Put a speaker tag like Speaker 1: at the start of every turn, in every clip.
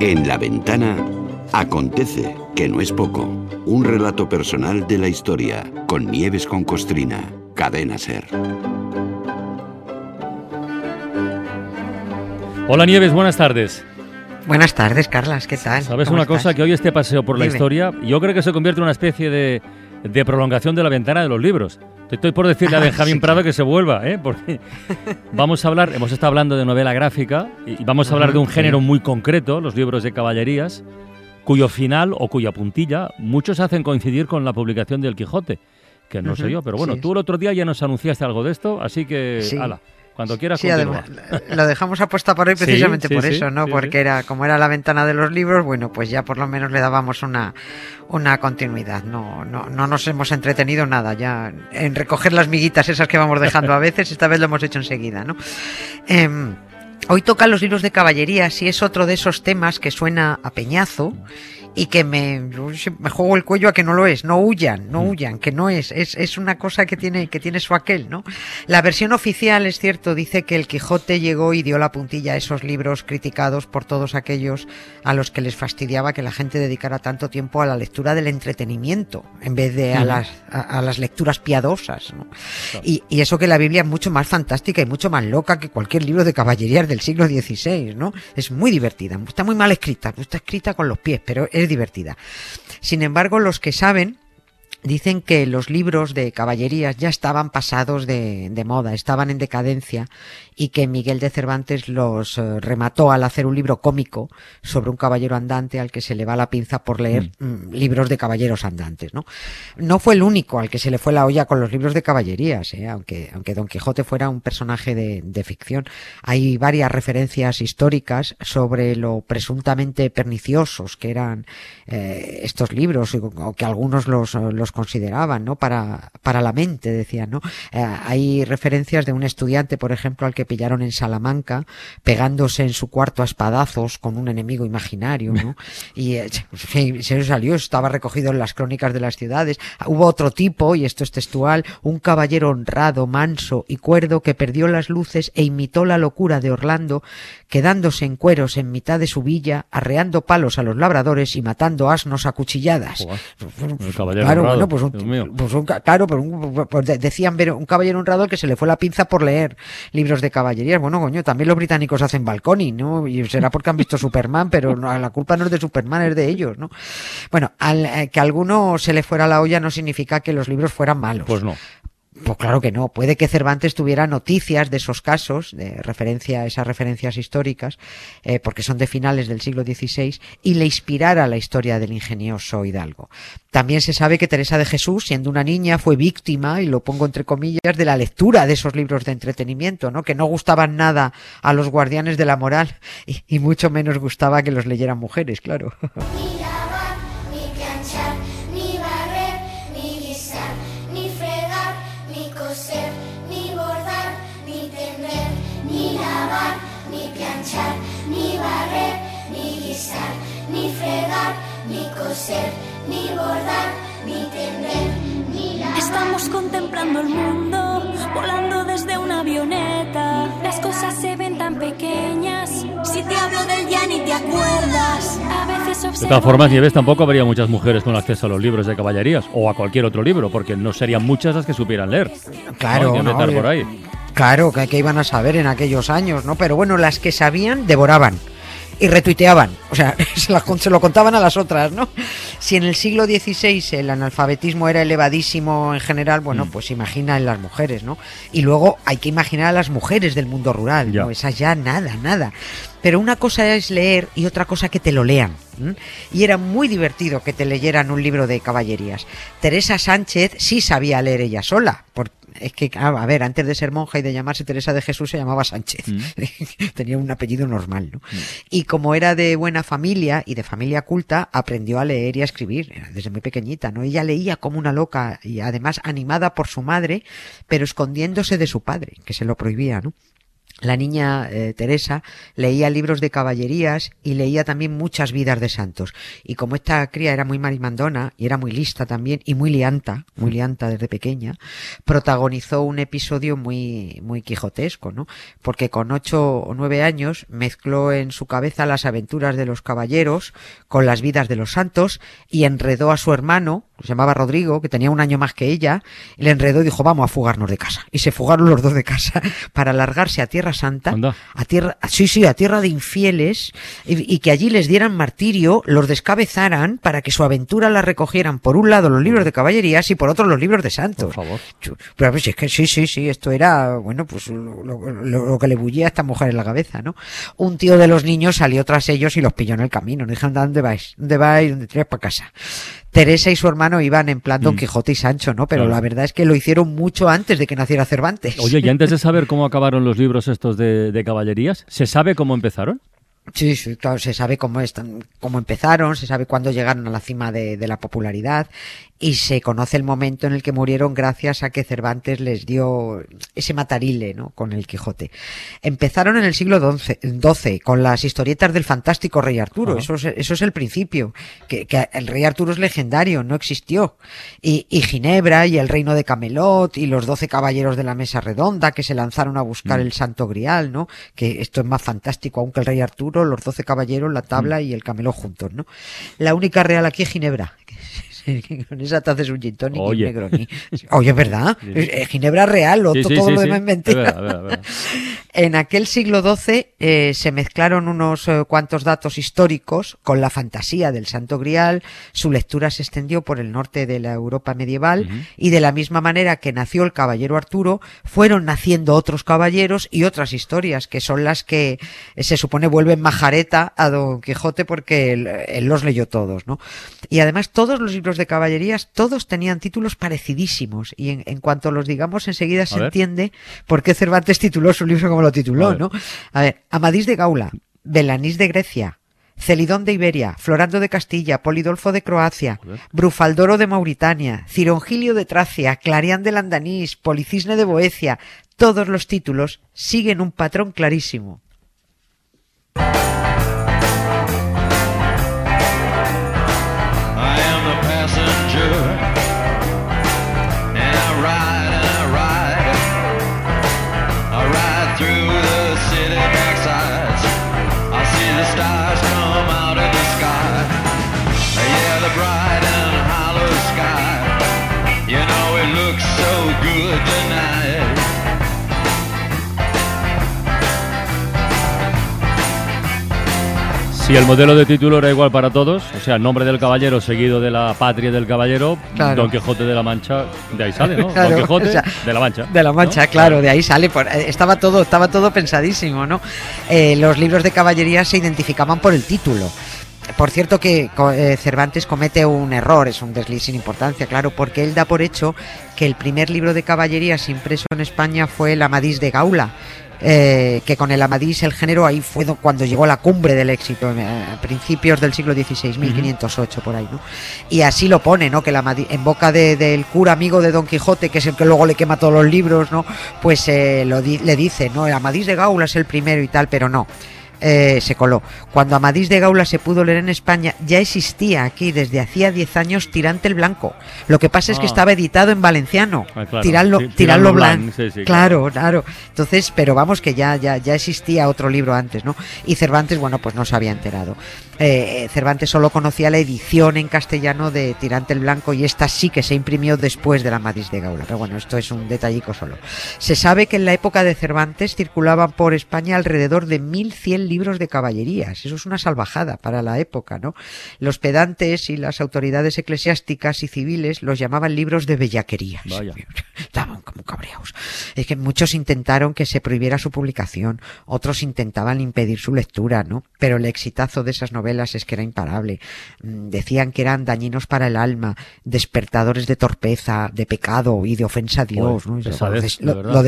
Speaker 1: En la ventana acontece, que no es poco, un relato personal de la historia con Nieves con Costrina, cadena ser.
Speaker 2: Hola Nieves, buenas tardes.
Speaker 3: Buenas tardes, Carlas, ¿qué tal?
Speaker 2: ¿Sabes una cosa? Que hoy este paseo por la historia, yo creo que se convierte en una especie de, de prolongación de la ventana de los libros. Estoy por decirle a ah, Benjamín Prado que se vuelva, ¿eh? porque vamos a hablar, hemos estado hablando de novela gráfica y vamos a hablar de un género muy concreto, los libros de caballerías, cuyo final o cuya puntilla muchos hacen coincidir con la publicación del Quijote, que no sé yo, pero bueno, tú el otro día ya nos anunciaste algo de esto, así que, ala, cuando quieras sí, además,
Speaker 3: lo dejamos apuesta por hoy precisamente por eso, ¿no? Porque era como era la ventana de los libros, bueno, pues ya por lo menos le dábamos una, una continuidad. No, no, no nos hemos entretenido nada ya en recoger las miguitas esas que vamos dejando a veces, esta vez lo hemos hecho enseguida, ¿no? Em, hoy tocan los libros de caballería, si es otro de esos temas que suena a peñazo y que me, me juego el cuello a que no lo es, no huyan, no mm. huyan, que no es, es, es una cosa que tiene, que tiene su aquel, ¿no? La versión oficial, es cierto, dice que el Quijote llegó y dio la puntilla a esos libros criticados por todos aquellos a los que les fastidiaba que la gente dedicara tanto tiempo a la lectura del entretenimiento en vez de a, las, a, las lecturas piadosas, ¿no? Y, y, eso que la Biblia es mucho más fantástica y mucho más loca que cualquier libro de caballerías del siglo XVI, ¿no? Es muy divertida, está muy mal escrita, está escrita con los pies, pero es divertida. Sin embargo, los que saben dicen que los libros de caballerías ya estaban pasados de, de, moda, estaban en decadencia y que Miguel de Cervantes los eh, remató al hacer un libro cómico sobre un caballero andante al que se le va la pinza por leer mm. Mm, libros de caballeros andantes, ¿no? No fue el único al que se le fue la olla con los libros de caballerías, ¿eh? aunque, aunque Don Quijote fuera un personaje de, de ficción. Hay varias referencias históricas sobre lo presuntamente perniciosos que eran eh, estos libros, o que algunos los, los consideraban, ¿no? Para, para la mente, decían, ¿no? Eh, hay referencias de un estudiante, por ejemplo, al que pillaron en Salamanca, pegándose en su cuarto a espadazos con un enemigo imaginario, ¿no? Y eh, se salió, estaba recogido en las crónicas de las ciudades. Hubo otro tipo, y esto es textual, un caballero honrado, manso y cuerdo que perdió las luces e imitó la locura de Orlando, quedándose en cueros en mitad de su villa, arreando palos a los labradores y matando asnos a cuchilladas.
Speaker 2: claro, bueno,
Speaker 3: pues un, pues un, claro, pues, pues decían ver un caballero honrado que se le fue la pinza por leer libros de caballerías. Bueno, coño, también los británicos hacen balconi, ¿no? Y será porque han visto Superman, pero la culpa no es de Superman, es de ellos, ¿no? Bueno, al, eh, que a alguno se le fuera la olla no significa que los libros fueran malos.
Speaker 2: Pues no.
Speaker 3: Pues claro que no. Puede que Cervantes tuviera noticias de esos casos, de referencia, esas referencias históricas, eh, porque son de finales del siglo XVI, y le inspirara la historia del ingenioso Hidalgo. También se sabe que Teresa de Jesús, siendo una niña, fue víctima, y lo pongo entre comillas, de la lectura de esos libros de entretenimiento, ¿no? Que no gustaban nada a los guardianes de la moral, y, y mucho menos gustaba que los leyeran mujeres, claro.
Speaker 4: Contemplando el mundo, volando desde una avioneta. Las cosas se ven tan pequeñas. Si te hablo del ya ni te acuerdas. A veces
Speaker 2: De todas formas, Nieves, tampoco habría muchas mujeres con acceso a los libros de caballerías o a cualquier otro libro, porque no serían muchas las que supieran leer.
Speaker 3: Claro,
Speaker 2: no, por ahí.
Speaker 3: Claro, que, que iban a saber en aquellos años, ¿no? Pero bueno, las que sabían devoraban y retuiteaban, o sea, se, lo contaban a las otras, ¿no? Si en el siglo XVI el analfabetismo era elevadísimo en general, bueno, mm. pues imagina en las mujeres, ¿no? Y luego hay que imaginar a las mujeres del mundo rural, ¿no? Esas ya nada, nada. Pero una cosa es leer y otra cosa que te lo lean. Y era muy divertido que te leyeran un libro de caballerías. Teresa Sánchez sí sabía leer ella sola, porque es que, a ver, antes de ser monja y de llamarse Teresa de Jesús se llamaba Sánchez. Mm. Tenía un apellido normal, ¿no? Mm. Y como era de buena familia y de familia culta, aprendió a leer y a escribir desde muy pequeñita, ¿no? Ella leía como una loca y además animada por su madre, pero escondiéndose de su padre, que se lo prohibía, ¿no? La niña eh, Teresa leía libros de caballerías y leía también muchas vidas de santos. Y como esta cría era muy marimandona y era muy lista también y muy lianta, muy mm. lianta desde pequeña, protagonizó un episodio muy, muy quijotesco, ¿no? Porque con ocho o nueve años mezcló en su cabeza las aventuras de los caballeros con las vidas de los santos y enredó a su hermano, se llamaba Rodrigo, que tenía un año más que ella, y le enredó y dijo, vamos a fugarnos de casa. Y se fugaron los dos de casa para largarse a tierra Santa, a tierra, sí, sí, a tierra de infieles, y, que allí les dieran martirio, los descabezaran para que su aventura la recogieran por un lado los libros de caballerías y por otro los libros de santos.
Speaker 2: Por favor.
Speaker 3: Pero es que sí, sí, sí, esto era, bueno, pues lo, que le bullía a esta mujer en la cabeza, ¿no? Un tío de los niños salió tras ellos y los pilló en el camino. No dijeron, ¿dónde vais? ¿Dónde vais? ¿Dónde tiráis para casa? Teresa y su hermano iban en plan Don mm. Quijote y Sancho, ¿no? Pero la verdad es que lo hicieron mucho antes de que naciera Cervantes.
Speaker 2: Oye, y antes de saber cómo acabaron los libros de caballerías, ¿se sabe cómo empezaron?
Speaker 3: Sí, sí, claro, se sabe cómo, están, cómo empezaron, se sabe cuándo llegaron a la cima de, de, la popularidad y se conoce el momento en el que murieron gracias a que Cervantes les dio ese matarile ¿no? con el Quijote. Empezaron en el siglo XII con las historietas del fantástico Rey Arturo, eso, es, eso es el principio, que, que, el Rey Arturo es legendario, no existió. Y, y, Ginebra y el Reino de Camelot y los doce caballeros de la Mesa Redonda que se lanzaron a buscar mm. el Santo Grial, ¿no? que esto es más fantástico aún que el Rey Arturo, los doce caballeros, la tabla mm. y el Camelot juntos. ¿no? La única real aquí es Ginebra, con esa te haces un gin tonic Oye. y Negroni. Oye, ¿verdad? Eh, Ginebra real, o todo lo demás mentira. en aquel siglo XII eh, se mezclaron unos eh, cuantos datos históricos con la fantasía del Santo Grial. Su lectura se extendió por el norte de la Europa medieval y de la misma manera que nació el caballero Arturo, fueron naciendo otros caballeros y otras historias que son las que se supone vuelven majareta a Don Quijote porque él, él los leyó todos, ¿no? Y además todos los libros de caballerías, todos tenían títulos parecidísimos. Y en, cuanto los digamos, enseguida se entiende por qué Cervantes tituló su libro como lo tituló, ¿no? A ver, Amadís de Gaula, Belanís de Grecia, Celidón de Iberia, Florando de Castilla, Polidolfo de Croacia, Brufaldoro de Mauritania, Cirongilio de Tracia, Clarián de Landanís, Policisne de Boecia, todos los títulos siguen un patrón clarísimo.
Speaker 2: Si el modelo de título era igual para todos, o sea, el nombre del caballero seguido de la patria del caballero, Don Quijote de la Mancha, de ahí sale, ¿no? Don Quijote de la Mancha.
Speaker 3: De la Mancha, claro, de ahí sale. Eh, estaba todo, estaba todo pensadísimo, ¿no? Eh, los libros de caballería se identificaban por el título. Por cierto que eh, Cervantes comete un error, es un desliz sin importancia, claro, porque él da por hecho que el primer libro de caballerías impreso en España fue el Amadís de Gaula, eh, que con el Amadís el género ahí fue cuando llegó a la cumbre del éxito, eh, a principios del siglo XVI, 1508 por ahí, ¿no? Y así lo pone, ¿no? Que el Amadís, en boca del cura amigo de Don Quijote, que es el que luego le quema todos los libros, ¿no? Pues eh, lo le dice, ¿no? El Amadís de Gaula es el primero y tal, pero no. Eh, se coló. Cuando Amadís de Gaula se pudo leer en España, ya existía aquí desde hacía 10 años Tirante el Blanco. Lo que pasa es que ah. estaba editado en valenciano. Ah, tirarlo, blanco. claro, claro. Entonces, pero vamos que ya, ya, ya existía otro libro antes, ¿no? Y Cervantes, bueno, pues no se había enterado. Eh, Cervantes solo conocía la edición en castellano de Tirante el Blanco y esta sí que se imprimió después de la Amadís de Gaula. Pero bueno, esto es un detallico solo. Se sabe que en la época de Cervantes circulaban por España alrededor de 1100 libros de caballerías. Eso es una salvajada para la época, ¿no? Los pedantes y las autoridades eclesiásticas y civiles los llamaban libros de bellaquerías. Estaban como cabreados. Es que muchos intentaron que se prohibiera su publicación, otros intentaban impedir su lectura, ¿no? Pero el exitazo de esas novelas es que era imparable. Mm, decían que eran dañinos para el alma, despertadores de torpeza, de pecado y de ofensa a Dios, ¿no? lo, de,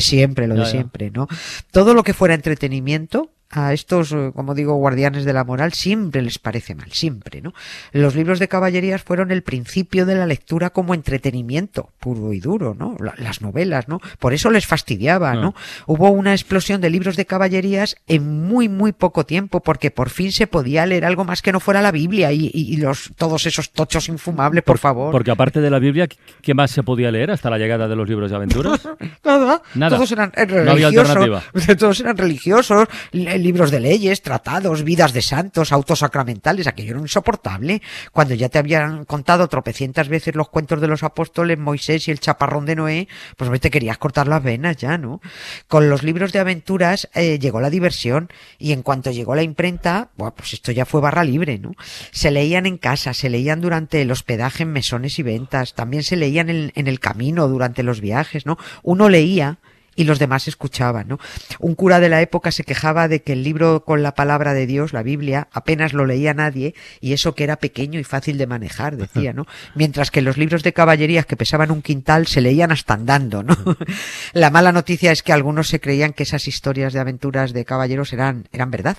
Speaker 3: siempre, lo de siempre, ¿no? Todo lo que fuera entretenimiento a estos, eh, como digo, guardianes de la moral, siempre les parece mal, siempre, ¿no? Los libros de caballerías fueron el principio de la lectura como entretenimiento, puro y duro, ¿no? Las novelas, ¿no? Por eso les fastidiaba, ¿no? Ah. Hubo una explosión de libros de caballerías en muy, muy poco tiempo, porque por fin se podía leer algo más que no fuera la Biblia y, los, todos esos tochos infumables, por, favor.
Speaker 2: Porque aparte de la Biblia, ¿qué más se podía leer hasta la llegada de los libros de aventuras?
Speaker 3: Nada. Nada. Todos eran religiosos. todos eran religiosos, libros de leyes, tratados, vidas de santos, autos sacramentales. Aquello era insoportable. Cuando ya te habían contado tropecientas veces los cuentos de los apóstoles, Moisés y el chaparrón de Noé, pues te querías cortar las venas ya, ¿no? Con los libros de aventuras eh, llegó la diversión y en cuanto llegó la imprenta, pues esto ya fue barra libre, ¿no? Se leían en casa, se leían durante el hospedaje en mesones y ventas, también se leían en, en el camino durante los viajes, ¿no? Uno leía y los demás escuchaban, ¿no? Un cura de la época se quejaba de que el libro con la palabra de Dios, la Biblia, apenas lo leía nadie y eso que era pequeño y fácil de manejar, decía, ¿no? Mientras que los libros de caballerías que pesaban un quintal se leían hasta andando, ¿no? la mala noticia es que algunos se creían que esas historias de aventuras de caballeros eran, eran verdad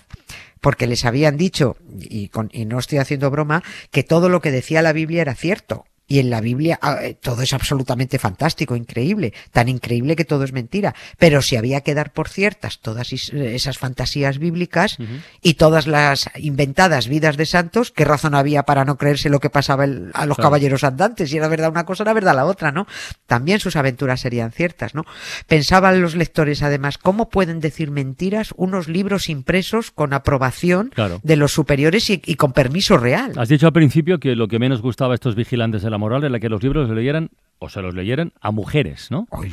Speaker 3: porque les habían dicho, y, y, no estoy haciendo broma, que todo lo que decía la Biblia era cierto, y en la Biblia ah, eh, todo es absolutamente fantástico, increíble, tan increíble que todo es mentira. Pero si había que dar por ciertas todas esas fantasías bíblicas y todas las inventadas vidas de santos, ¿qué razón había para no creerse lo que pasaba a los caballeros andantes? Si era verdad una cosa, era verdad la otra, ¿no? También sus aventuras serían ciertas, ¿no? Pensaban los lectores, además, ¿cómo pueden decir mentiras unos libros impresos con aprobación de los superiores y, y, con permiso real?
Speaker 2: Has dicho al principio que lo que menos gustaba a estos vigilantes de la moral en la que los libros se leyeran o se los leyeran a mujeres, ¿no?
Speaker 3: Uy,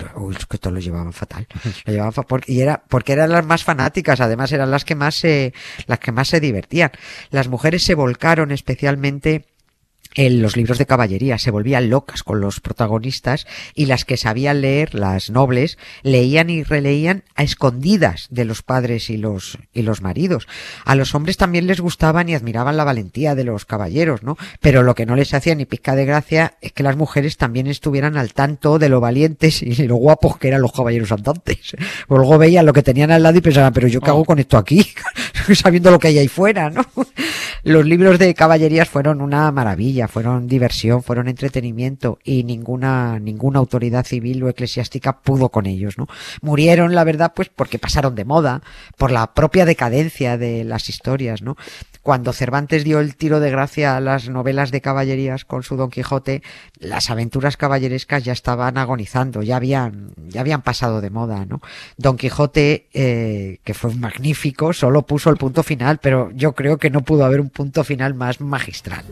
Speaker 3: que todos lo llevaban fatal. Lo llevaban porque, y era, porque eran las más fanáticas, además eran las que más se, las que más se divertían. Las mujeres se volcaron especialmente en los libros de caballería se volvían locas con los protagonistas y las que sabían leer, las nobles, leían y releían a escondidas de los padres y los, y los maridos. A los hombres también les gustaban y admiraban la valentía de los caballeros, ¿no? Pero lo que no les hacía ni pizca de gracia es que las mujeres también estuvieran al tanto de lo valientes y lo guapos que eran los caballeros andantes. Luego veían lo que tenían al lado y pensaban, pero yo qué hago oh. con esto aquí, sabiendo lo que hay ahí fuera, ¿no? Los libros de caballerías fueron una maravilla fueron diversión, fueron entretenimiento y ninguna, ninguna autoridad civil o eclesiástica pudo con ellos, ¿no? Murieron, la verdad, pues porque pasaron de moda, por la propia decadencia de las historias, ¿no? Cuando Cervantes dio el tiro de gracia a las novelas de caballerías con su Don Quijote, las aventuras caballerescas ya estaban agonizando, ya habían, ya habían pasado de moda, ¿no? Don Quijote, eh, que fue magnífico, solo puso el punto final, pero yo creo que no pudo haber un punto final más magistral.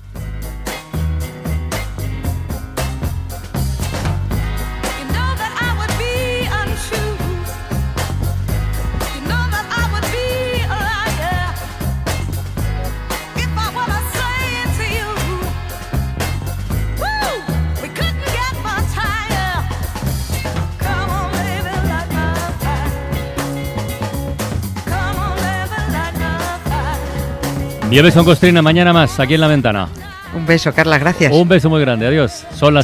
Speaker 2: Nieves con Costrina, mañana más, aquí en la ventana.
Speaker 3: Un beso, Carla, gracias.
Speaker 2: Un beso muy grande, adiós. Son las